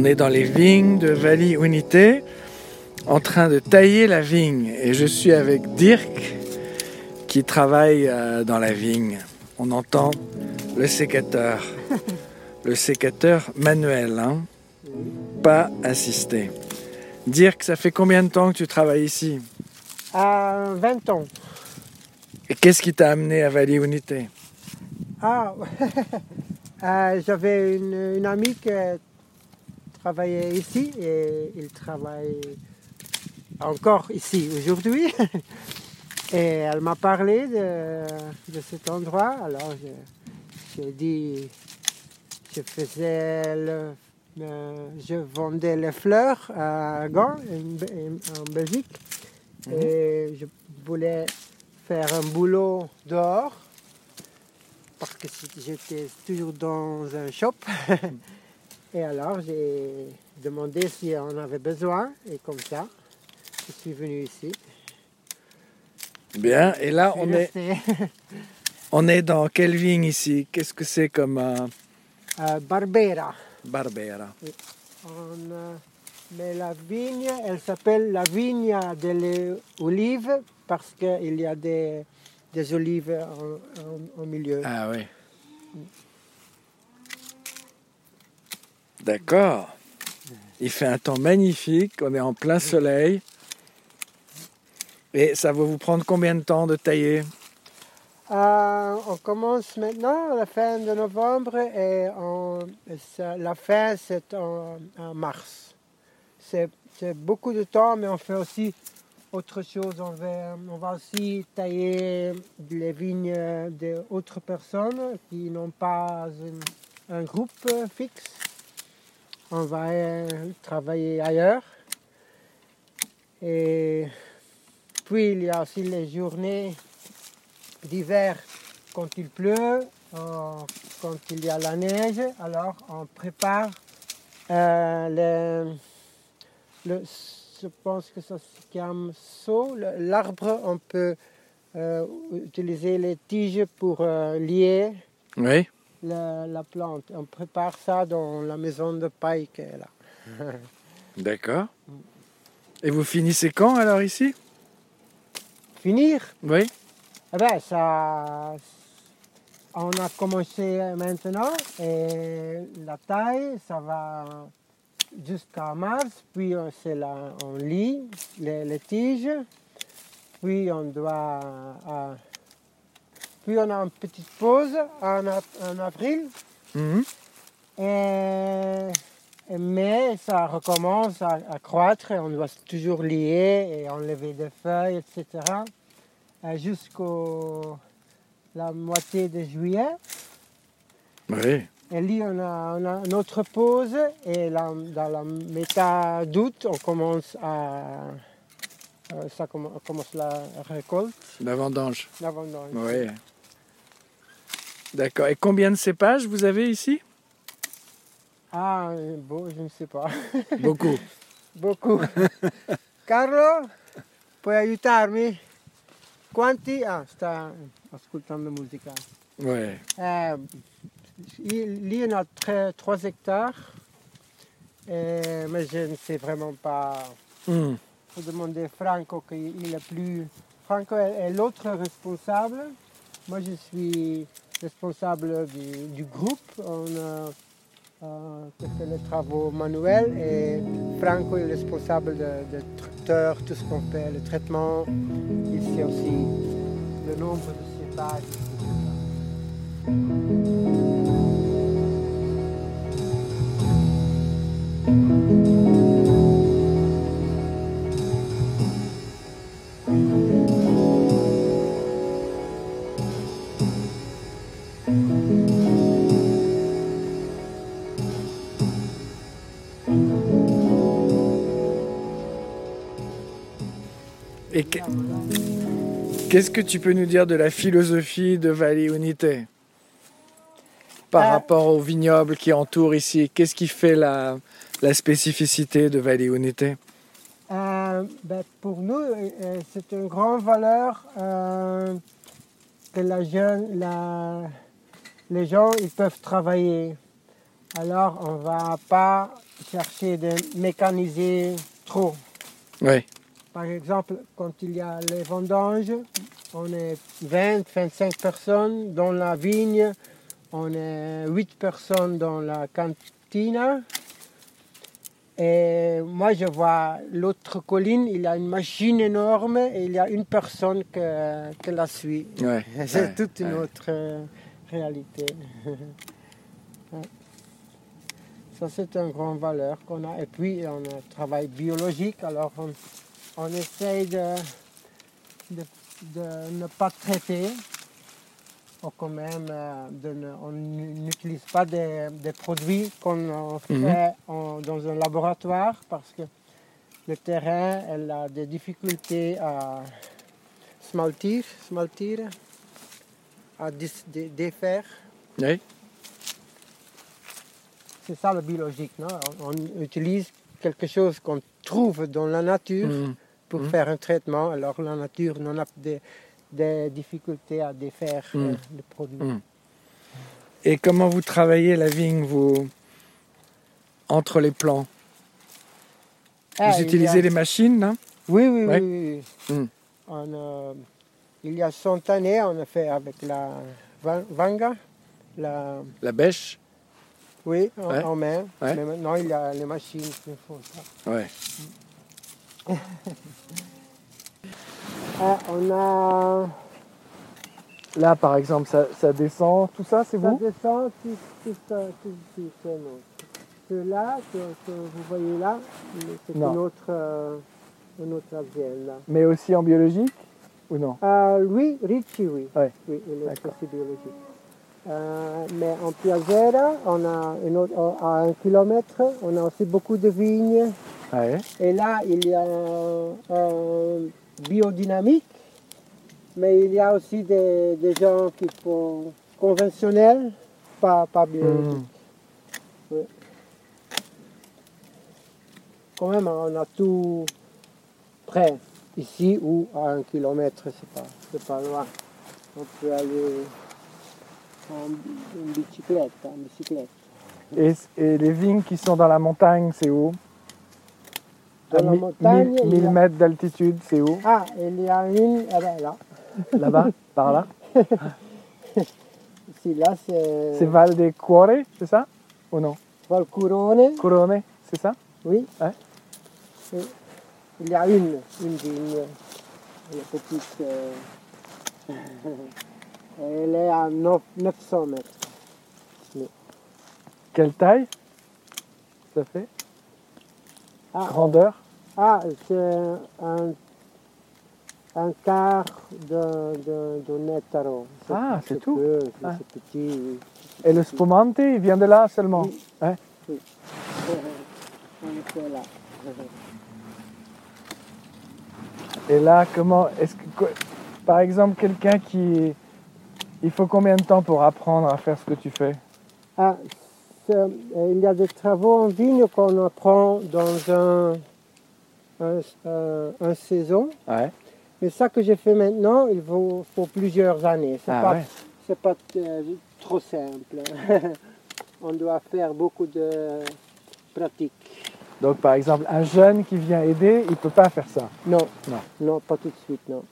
On est dans les vignes de Valley Unité en train de tailler la vigne et je suis avec Dirk qui travaille euh, dans la vigne. On entend le sécateur, le sécateur manuel, hein pas assisté. Dirk, ça fait combien de temps que tu travailles ici? À 20 ans. Et qu'est-ce qui t'a amené à Valley Unité Ah, euh, j'avais une, une amie qui travaillait ici et il travaille encore ici aujourd'hui. Et elle m'a parlé de, de, cet endroit. Alors j'ai dit, je faisais le, je vendais les fleurs à Gand, en Belgique. Mhm. Et je voulais faire un boulot dehors parce que j'étais toujours dans un shop. et alors j'ai demandé si on avait besoin et comme ça, je suis venu ici. Bien, et là on est, on est dans quelle vigne ici? Qu'est-ce que c'est comme... Euh... Euh, Barbera. Barbera. Euh, mais la vigne, elle s'appelle la vigne de l'olive parce qu'il y a des, des olives au milieu. Ah oui. D'accord. Il fait un temps magnifique, on est en plein soleil. Et ça va vous prendre combien de temps de tailler? Euh, On commence maintenant à la fin de novembre et la fin c'est en, mars. C'est beaucoup de temps, mais on fait aussi autre chose. On va, on va aussi tailler les vignes d'autres personnes qui n'ont pas un, groupe fixe. On va euh, travailler ailleurs. Et puis il y a aussi les journées d'hiver quand il pleut, euh, quand il y a la neige. Alors on prépare euh, le, je pense que ça se calme saut. L'arbre, on peut utiliser les tiges pour lier la, la, plante. On prépare ça dans la maison de paille qui est là. D'accord. Et vous finissez quand alors ici? Finir? Oui. Eh ben, ça, on a commencé maintenant et la taille, ça va jusqu'à mars, puis c'est là, on lit les, tiges, puis on doit, euh, puis on a une petite pause en, avril. Mhm. Et mais ça recommence à, croître on doit toujours lier et enlever des feuilles, etc. Euh, jusqu'à la moitié de juillet. Oui. Et là, on a, on une autre pause et dans la méta d'août, on commence à. Euh, ça commence la récolte. La vendange. La vendange. Oui. D'accord. Et combien de cépages vous avez ici? Ah, bon, je ne sais pas. Beaucoup. Beaucoup. Carlo, puoi aiutarmi? Quanti... Ah, sta ascoltando musica. Ouais. Eh, lì on a 3 hectares, eh, mais je ne sais vraiment pas. Il hmm. faut demander Franco qui est plus... Franco est, l'autre responsable. Moi, je suis responsable du, du groupe. On a euh, qui fait les travaux manuels et Franco est responsable de, de tout ce qu'on fait, le traitement, ici aussi le nombre de cépages. Qu'est-ce que tu peux nous dire de la philosophie de Valley Unité par euh, rapport aux vignobles qui entourent ici? Qu'est-ce qui fait la, spécificité de Valley Unité euh, ben, Pour nous, euh, c'est une grande valeur que la jeune, la, les gens ils peuvent travailler. Alors, on ne va pas chercher de mécaniser trop. Oui. Par exemple, quand il y a les vendanges, on est 20, 25 personnes dans la vigne, on est 8 personnes dans la cantine. Et moi, je vois l'autre colline, il y a une machine énorme et il y a une personne que, que la suit. Ouais. C'est ouais, toute une ouais. autre euh, réalité. Ça, c'est une grande valeur qu'on a. Et puis, on a un travail biologique, alors on, on essaye de, de, de ne pas traiter, ou quand même, euh, de ne- on n'utilise pas des, des produits qu'on fait Mhm. en- dans un laboratoire parce que le terrain elle a des difficultés à smaltir, smaltir à défaire. Oui. C'est ça le biologique. Non? On, on utilise quelque chose qu'on trouve dans la nature Mm. Pour Mhm. faire un traitement. Alors la nature n'en a des, des difficultés à défaire Mhm. euh, le produit. Mm. Et comment vous travaillez la vigne, vous, entre les plants? Ah, Vous utilisez a- les machines, non? Oui, oui, Ouais. oui. oui. Mm. On, euh, il y a 100 années, on a fait avec la van- vanga, la, La bêche? Oui, en, Ouais. en main. Ouais. Mais maintenant, il y a les machines qui font ça. Ouais. Ah, on a Là, par exemple, ça, ça descend, tout ça, c'est Ça vous? descend tout, tout, ça, tout nous. Ceux-là que, que vous voyez là, c'est une autre, euh, une autre là. Mais aussi en biologique Ou non? Euh, oui, Ricci, oui. Ouais. Oui, il est aussi biologique. Euh, mais en Piazzera, on a une autre, à un kilomètre, on a aussi beaucoup de vignes. Ouais. Et là, il y a un, un biodynamique, mais il y a aussi des, des gens qui font conventionnel, pas, pas biologique. Mm. Quand même, on a tout près, ici ou à un kilomètre, c'est pas, c'est pas loin. On peut aller en, en bicyclette, en bicyclette. Et, et les vignes qui sont dans la montagne, c'est où? Dans À la montagne, mille- il y a- 1000 mètres d'altitude, c'est où Ah, il y a une, eh ben là, Là-bas Par là ici, là, c'est C'est Val des Cuore, c'est ça Ou non Valcurone, Corone, c'est ça oui. Ouais. Et il y a une, une vigne, une petite, euh, elle est à neuf- 900 mètres. Quelle taille ça fait Ah, Grandeur Ah, c'est un, un quart de, de, de nettaro. Ah, c'est tout peu, Ah. C'est petit. oui. Et le spumante, il vient de là seulement Oui. Oui. On est là. Et là, comment est-ce que, quoi- par exemple, quelqu'un qui, il faut combien de temps pour apprendre à faire ce que tu fais? Ah, il y a des travaux en vigne qu'on apprend dans un, un, un- un saison. Ouais. Mais ça que j'ai fait maintenant, il faut, faut plusieurs années. C'est Ah pas, ouais. c'est pas euh, trop simple. On doit faire beaucoup de pratique. Donc, par exemple, un jeune qui vient aider, il peut pas faire ça. Non, Non. non, pas tout de suite, non.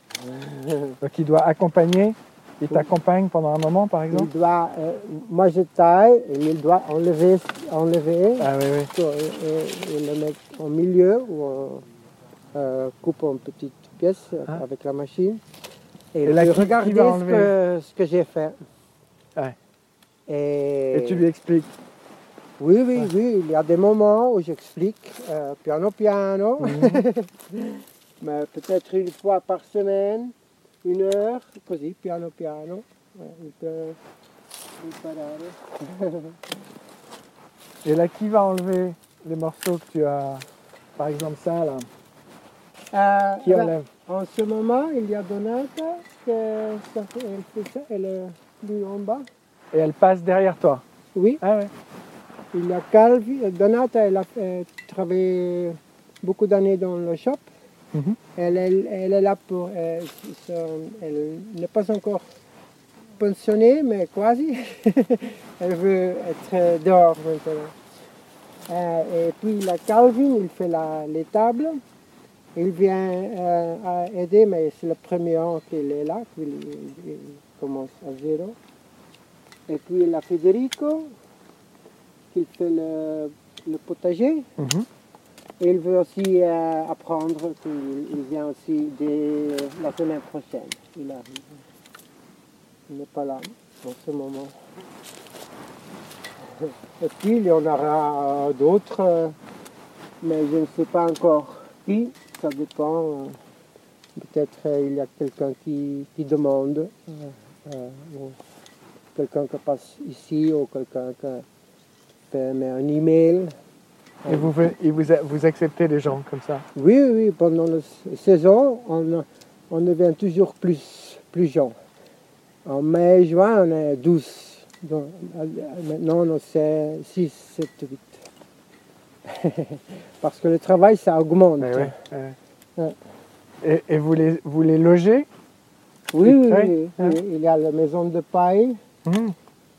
Donc, il doit accompagner. Il t'accompagne pendant un moment, par Il exemple. doit, euh, moi je taille, et il doit enlever, enlever Ah oui, oui. et, et- et le mettre au milieu ou on euh, coupe en petites pièces Ah. avec la machine. Et, Et là, regarder va ce que, ce que j'ai fait. Ouais. Et, Et tu lui expliques. Oui, oui, oui, il y a des moments où j'explique euh, piano piano, mais peut-être une fois par semaine, une heure, così, piano piano. Imparare. Et là, qui va enlever les morceaux que tu as Par exemple, ça, là? Euh, Qui enlève? en ce moment, il y a Donata, que ça elle fait ça, elle est plus en bas. Et elle passe derrière toi? Oui, Ah ouais. il y a Calvi, Donata, elle a travaillé beaucoup d'années dans le shop. Mhm. Elle, elle- elle est là pour. Elle, son- elle n'est pas encore pensionnée, mais quasi. Elle veut être dehors maintenant. Euh, et puis la Calvin, il fait la, les tables. Il vient euh, aider, mais c'est le premier an qu'il est là, qu'il il, commence à zéro. Et puis la Federico, qui fait le, le potager. Mhm. Il veut aussi euh, apprendre, il, vient aussi dès la semaine prochaine. Il n'est pas là en ce moment. Et puis il y en aura d'autres, euh, mais je ne sais pas encore qui, ça dépend. euh, Peut-être il y a quelqu'un qui, demande, quelqu'un qui passe ici, ou quelqu'un qui fait un email. Et vous, et vous, acceptez les gens comme ça Oui, oui, pendant la saison, on, on devient toujours plus, plus gens. En mai, juin, on est 12. Donc, euh, maintenant, on est 6, 7, 8. Parce que le travail, ça augmente. Ouais, ouais. Ouais. Et, et vous, les, vous les logez Oui, oui, oui, oui. Il y a la maison de paille, Mhm.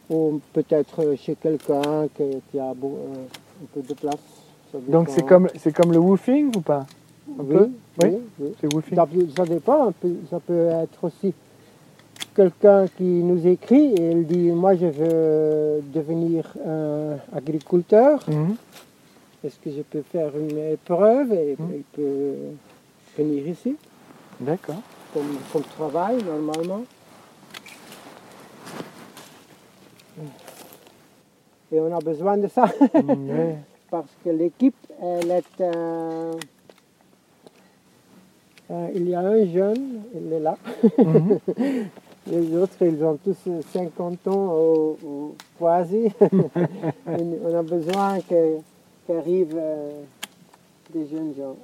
ou peut-être chez quelqu'un qui, qui a beau- euh, un peu de place. Donc c'est comme, c'est comme le woofing ou pas? Un oui, peu? oui. C'est woofing? Ça, dépend, ça peut être aussi quelqu'un qui nous écrit et il dit Moi je veux devenir un agriculteur, Mhm. est-ce que je peux faire une épreuve et Mhm. il peut venir ici? D'accord. comme, comme travail normalement. Et on a besoin de ça ouais. parce que l'équipe, elle est. euh, euh, il y a un jeune, il est là. Mhm. Les autres, ils ont tous 50 ans ou, ou quasi. on a besoin qu'arrivent euh, des jeunes gens.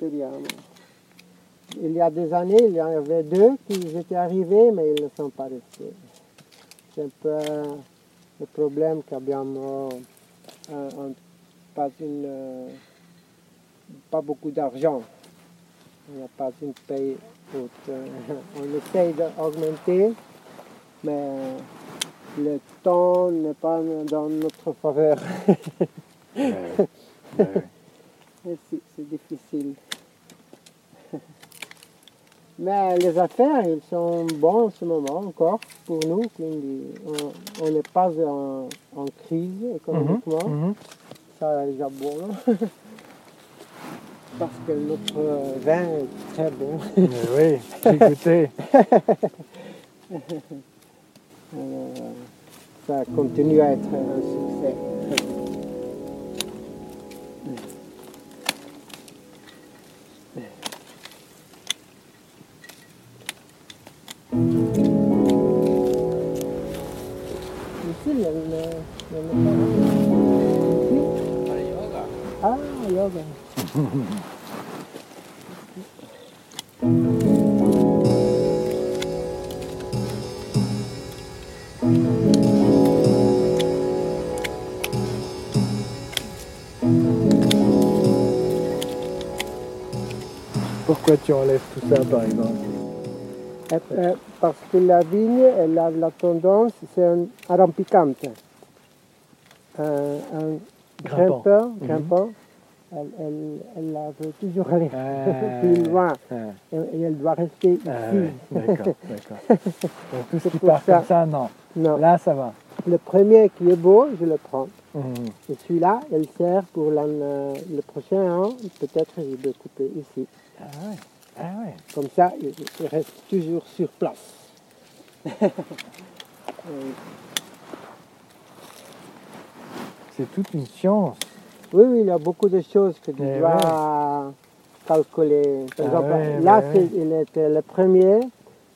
Il y a des années, il y en avait deux qui étaient arrivés, mais ils ne sont pas restés. C'est un peu le problème qu'abbiamo euh, un- pas, une, euh, pas beaucoup d'argent. Il n'y a pas une paye haute. Euh, On essaye d'augmenter, mais le temps n'est pas dans notre faveur. Ouais, ouais. C'est difficile. Mais les affaires, ils sont bons en ce moment encore pour nous. on- n'est pas en, en crise économiquement. mhm. Ça est déjà bon. Parce que notre vin est très bon. Mais oui. Alors, ça continue à être un succès. Ah, yoga. Pourquoi tu enlèves tout ça par exemple Eh, eh, parce que la vigne, elle a la tendance, c'est un. Un, un grimpeur, Mhm. grimpant, elle, elle, elle la veut toujours aller Ah. plus loin. Ah, Et, et elle doit rester ici. ah ouais, d'accord, d'accord. Donc tout ce qui part ça. comme ça, non. Non, Là, ça va. le premier qui est beau, je le prends. Mhm. Et celui-là, elle sert pour euh, le prochain an. Peut-être je vais couper ici. Ah ouais, ah ouais. Comme ça, il, il reste toujours sur place. Euh, C'est toute une science. Oui, oui, il y a beaucoup de choses que tu Eh dois calculer. Par Ah exemple, ouais, là, ouais, il était le premier,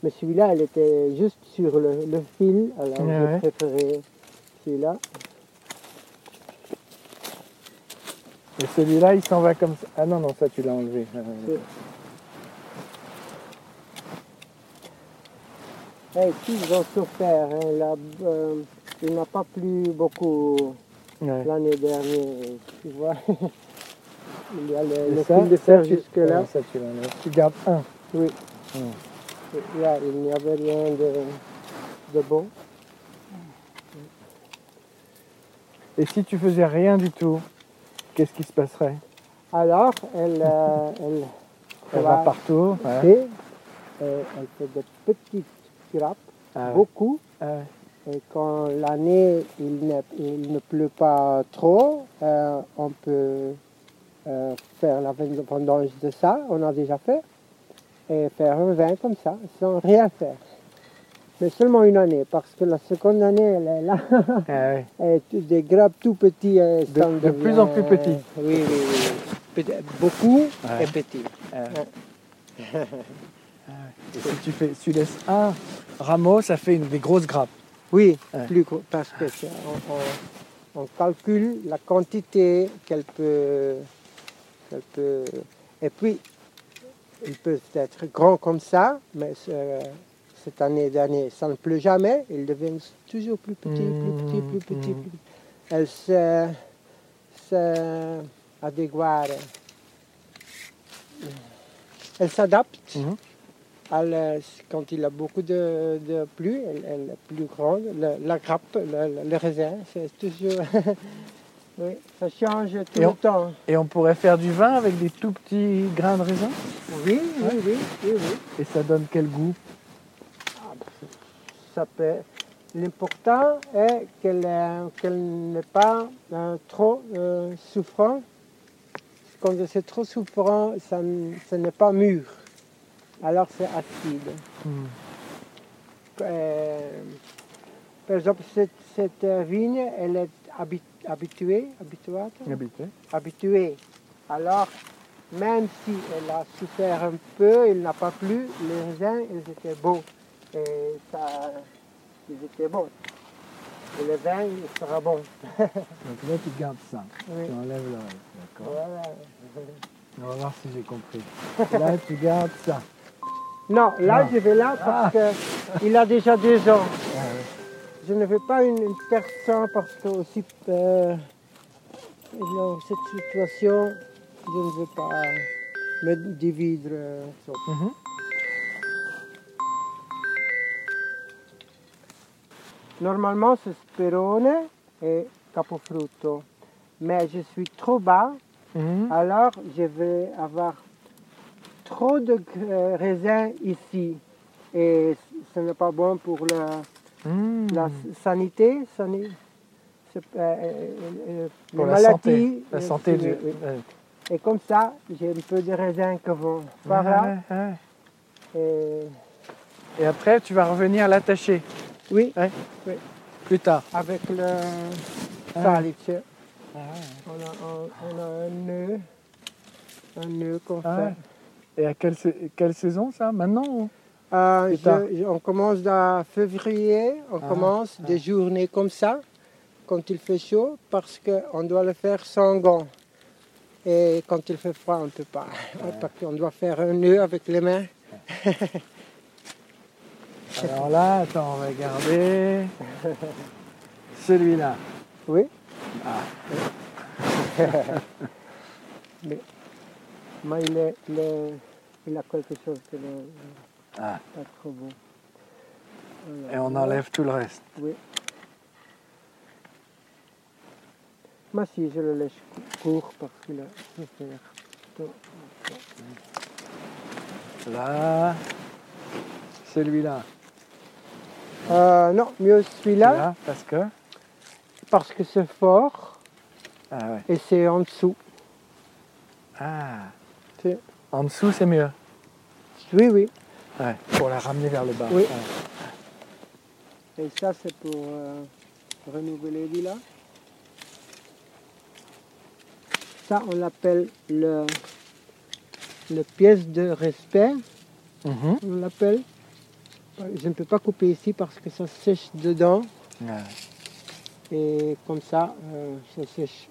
mais celui-là, il était juste sur le, le fil. Alors, Ouais, j'ai préféré celui-là. Et celui-là, il s'en va comme ça. Ah non, non, ça, tu l'as enlevé. Ah, ouais. Et puis, ils ont souffert. hein, là, euh, il n'a pas plu beaucoup Ouais. l'année dernière. Tu vois, il y a le, le ça, fil de fer jusque-là. tu gardes un. Oui. Là, il n'y avait rien de, de bon. Et si tu faisais rien du tout, qu'est-ce qui se passerait? Alors, elle, euh, elle, Elle va partout. ouais. fait, euh, elle fait des petites grappes, Ah ouais. beaucoup. Ah ouais. Et quand l'année il ne, il ne pleut pas trop, euh, on peut euh, faire la vendange de ça, on a déjà fait, et faire un vin comme ça, sans rien faire. Mais seulement une année, parce que la seconde année, elle est là, Ah et des grappes tout petits. et De- de plus en plus petits. Oui, oui, oui. Beaucoup Ouais. et petits. Ah ouais. Et si tu, fais, tu laisses un rameau, ça fait une, des grosses grappes. Oui, Ouais. plus on, on- on calcule la quantité qu'elle peut, qu'elle peut. Et puis, ils peuvent être grands comme ça, mais ce- cette année d'année, ça ne pleut jamais. Ils deviennent toujours plus petits, plus petits, plus petits. Mhm. Plus petits. Elles se, se. Elles s'adaptent. Elle, quand il a beaucoup de, de pluie, elle, elle est plus grande. La grappe, le, raisin, c'est toujours. oui, ça change tout Et le on- temps. Et on pourrait faire du vin avec des tout petits grains de raisin? Oui, oui, oui, oui, oui. Et ça donne quel goût? Ça peut. L'important est qu'elle euh, n'est pas euh, trop euh, souffrant. Quand c'est trop souffrant, ça, n'est pas mûr. Alors c'est acide. Hmm. Euh, par exemple, cette, cette vigne, elle est habi- habituée, habituée, habituée. Alors, même si elle a souffert un peu, il n'a pas plu, les raisins, ils étaient beaux. Et ça, ils étaient bons. Et le vin, il sera bon. Donc là, tu gardes ça. Oui. Tu enlèves le reste. D'accord. Voilà. On va voir si j'ai compris. Là, tu gardes ça. Non, là, Non. je vais là parce qu'il a déjà deux ans. Ah. Je ne veux pas une, une personne parce que aussi euh, dans cette situation, je ne veux pas me divider. euh. Mhm. Normalement, c'est Sperone et Capofrutto. Mais je suis trop bas, Mhm. alors je vais avoir trop de euh, raisins ici. Et ce n'est pas bon pour la sanité, sani- c'est, euh, euh, Pour la santé. La santé oui, du. oui. Et comme ça, j'ai un peu de raisin qui vont par là. Et, Et après, tu vas revenir l'attacher oui, plus tard. avec le Ah. on, a, on, on a un nœud, un nœud qu'on fait. Ouais. Et à quelle, quelle saison ça Maintenant ou- Euh, je- on commence en février, on Ah, commence ah. des journées comme ça, quand il fait chaud, parce qu'on doit le faire sans gants. Et quand il fait froid, on ne peut pas. Parce qu'on doit faire un nœud avec les mains. Alors là, attends, on va garder celui-là. Oui. Ah. mais, mais il, est, il, est- il a quelque chose qui n'est Ah. pas trop bon. Voilà. Et on enlève tout le reste. Oui. Mais si, je le laisse court parce qu'il a souffert. Là, celui-là. Euh, non, mieux celui-là Là, parce que? parce que c'est fort Ah ouais. et c'est en dessous. Ah. En dessous, c'est mieux. Oui, oui. Ouais. Pour la ramener vers le bas. Oui. Ouais. Et ça, c'est pour euh, renouveler là. Ça, on l'appelle le, le pièce de respect, Mhm. on l'appelle. Je ne peux pas couper ici parce que ça sèche dedans. Ouais. Et comme ça, euh, ça sèche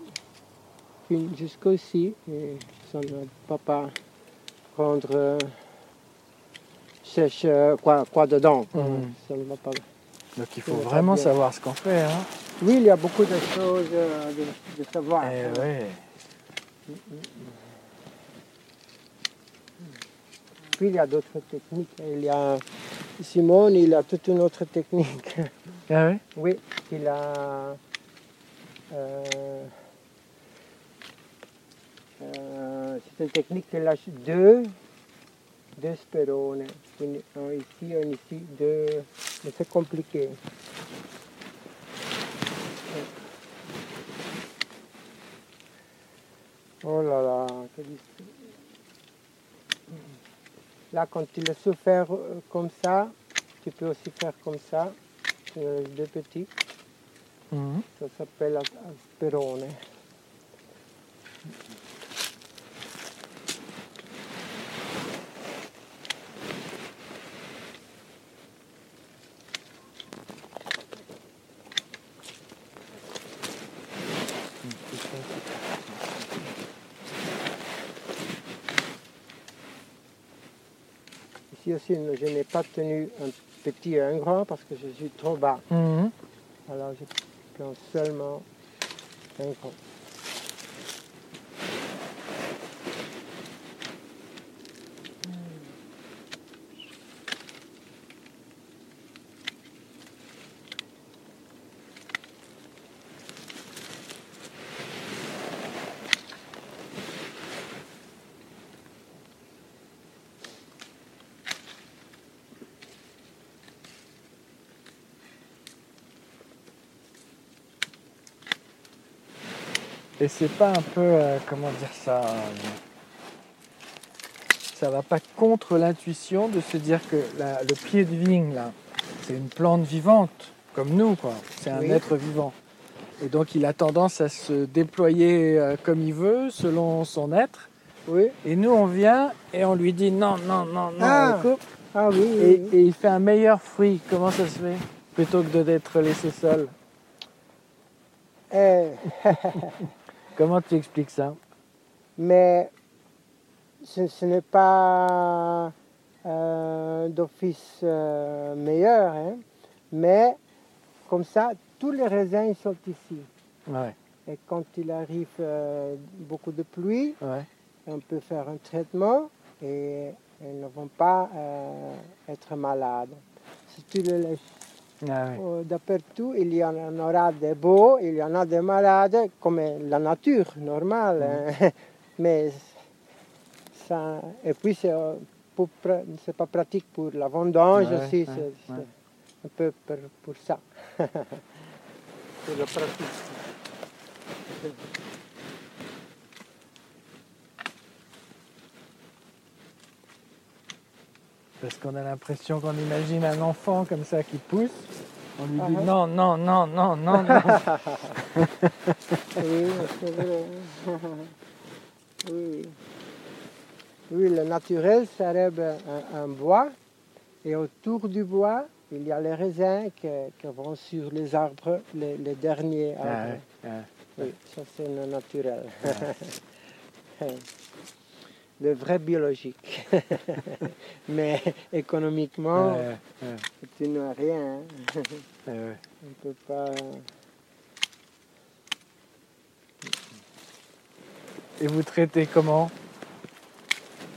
fin- jusqu'aussi. Et ça ne va pas rendre euh, sèche euh, quoi, quoi dedans. pas. Donc il faut vraiment bien. savoir ce qu'on fait. Hein. Oui, il y a beaucoup de choses euh, de, de savoir. Eh ouais. puis il y a d'autres techniques. Il y a Simone, il a toute une autre technique. Ah oui Oui, il a. euh, euh, c'est une technique qu'il lâche deux, deux sperone. Une- Un ici, un ici, deux. Mais c'est compliqué. Oh là là, Là, quand tu le sais faire euh, comme ça, tu peux aussi faire comme ça. Tu laisses deux petits. Mhm. Ça s'appelle as- je n'ai pas tenu un petit et un grand parce que je suis trop bas. Mhm. Alors je prends seulement un grand. Et c'est pas un peu, euh, comment dire ça, euh, ça va pas contre l'intuition de se dire que la- le pied de vigne là, c'est une plante vivante comme nous quoi. C'est un Oui. être vivant. Et donc il a tendance à se déployer euh, comme il veut, selon son être. Oui. Et nous on vient et on lui dit non, non, non, non, Ah. on coupe. Ah oui. oui, Et, oui. et il fait un meilleur fruit. Comment ça se fait? Plutôt que d'être laissé seul. Eh, Comment tu expliques ça mais ce, ce n'est pas euh, d'office euh, meilleur, hein. mais comme ça, tous les raisins ils sont ici. Ouais, Et quand il arrive euh, beaucoup de pluie, ouais. on peut faire un traitement et ils ne vont pas être malades. Si tu le laisses Ah ouais. euh, dappertutto, il y en aura des beaux, il y en a des malades, comme la nature normale. hein. Mais ça, et puis c'est euh, pra- c'est pas pratique pour la vendange Ouais, aussi, ouais, c'est c'est ouais. un peu pour, pour ça. pour la pratique. Parce qu'on a l'impression qu'on imagine un enfant comme ça qui pousse. On lui dit Ah ah. non, non, non, non, non, non. Oui, c'est vrai. oui, oui. Oui, le naturel serait un, un bois et autour du bois, il y a les raisins qui, qui vont sur les arbres, les, les derniers Ah arbres. ouais. Oui, ça c'est le naturel. le vrai biologique. Mais économiquement, tu n'as rien. hein. On ne peut pas. Et vous traitez comment?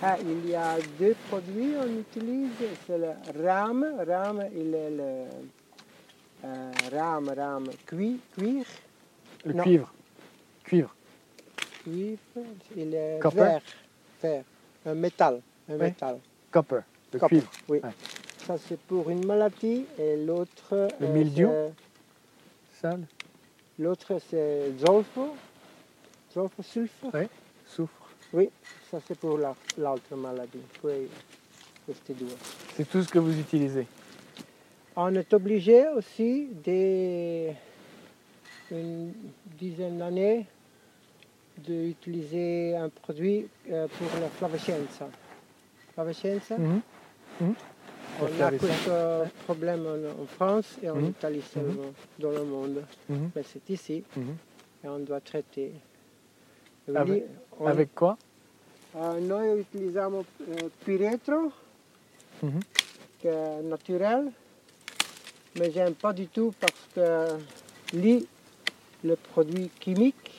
Ah, il y a deux produits qu'on utilise, c'est le rame. Rame, il est le euh, rame, rame cuir, cuir, Le Non. cuivre. Cuivre. cuivre, il est vert, un métal, un Oui. métal. Copper. Le Copper, cuivre. Oui. Ouais. Ça c'est pour une maladie et l'autre. Le euh, mildiou. L'autre c'est zolfo, zolfo sulfo. souffre. Oui, ça c'est pour la- l'autre maladie. Oui. C'est tout ce que vous utilisez. On est obligé aussi, dès une dizaine d'années, d'utiliser un produit euh, pour la flavescenza. Flavescenza, Mhm. Mhm. On a flavescenza. ce problème en, France et en Mhm. Italie seulement, dans le monde. Mhm. Mais c'est ici Mhm. et on doit traiter. Avec- lì on- Avec quoi? Eh, noi utilizziamo eh, piretro, Mhm. qui est naturel, mais j'aime pas du tout parce que lui, le produit chimique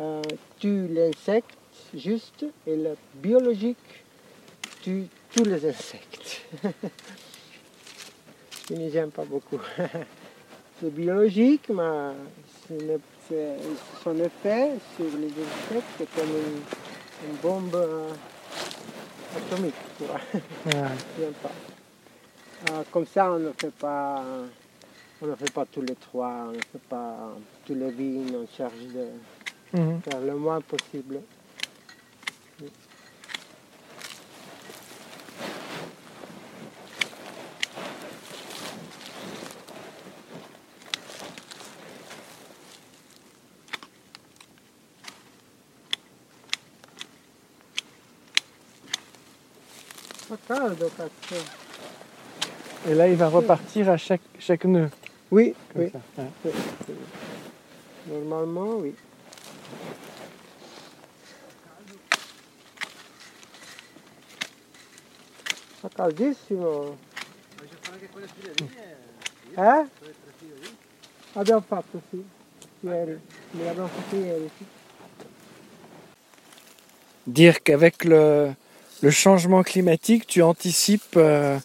euh, tue l'insecte juste et le biologique tue tous les insectes. Je ne j'aime pas beaucoup. C'est biologique, mais son effet sur les insectes est comme une, bombe euh, atomique. J'aime pas. Euh, comme ça, on ne fait pas, on ne fait pas tous les trois, on ne fait pas tous les vignes, on cherche de mhm. le moins possible. Et là, il va repartir à chaque, chaque nœud. Oui, oui. Normalement, oui. Eh? Abbiamo fatto sì, ieri, me l'abbiamo fatto ieri. Sì. Dire qu'avec le, le changement climatique, tu anticipes euh,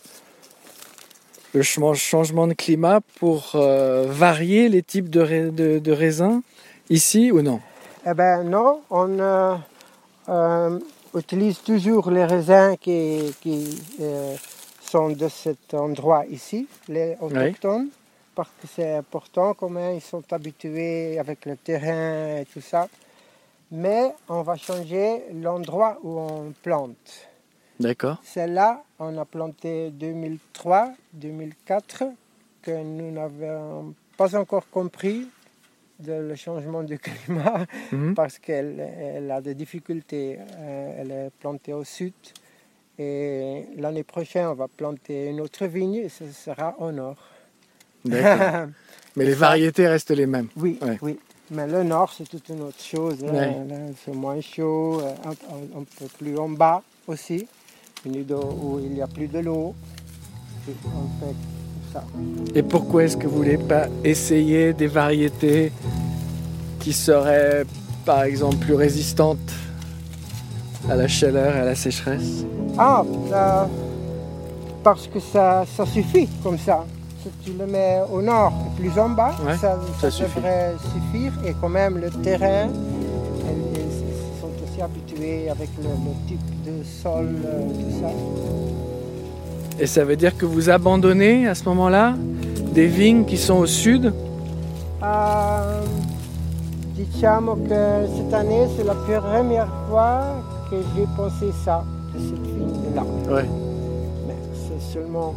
le changement de climat pour euh, varier les types de, raisins ici ou non? Eh bien non, on euh, utilise toujours les raisins qui, sont de cet endroit ici, les autochtones, parce que c'est important comment ils sont habitués avec le terrain et tout ça mais on va changer l'endroit où on plante. D'accord. Celle-là, on a planté 2003, 2004, que nous n'avons pas encore compris de le changement du climat mhm. parce qu'elle a des difficultés. Euh, elle est plantée au sud et l'année prochaine, on va planter une autre vigne et ce sera au nord. D'accord. Mais les variétés restent les mêmes. Oui, oui. Mais le nord, c'est toute une autre chose. Hein. C'est moins chaud, euh, un, peu plus en bas aussi, où il n'y a plus de l'eau. Et pourquoi est-ce que vous ne voulez pas essayer des variétés qui seraient, par exemple, plus résistantes à la chaleur et à la sécheresse? Ah, parce que ça, ça suffit comme ça tu le mets au nord et plus en bas, ça, devrait suffire. Et quand même, le terrain, ils sont aussi habitués avec le, type de sol, euh, tout ça. Et ça veut dire que vous abandonnez à ce moment-là des vignes qui sont au sud? Euh, Diciamo que cette année, c'est la première fois que j'ai pensé ça, de cette vigne-là. Ouais. Mais c'est seulement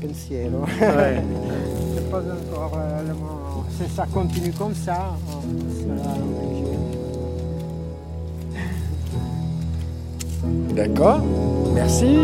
pensiero. Ouais. c'est pas encore euh, le moment. Si ça continue comme ça, sera D'accord, merci.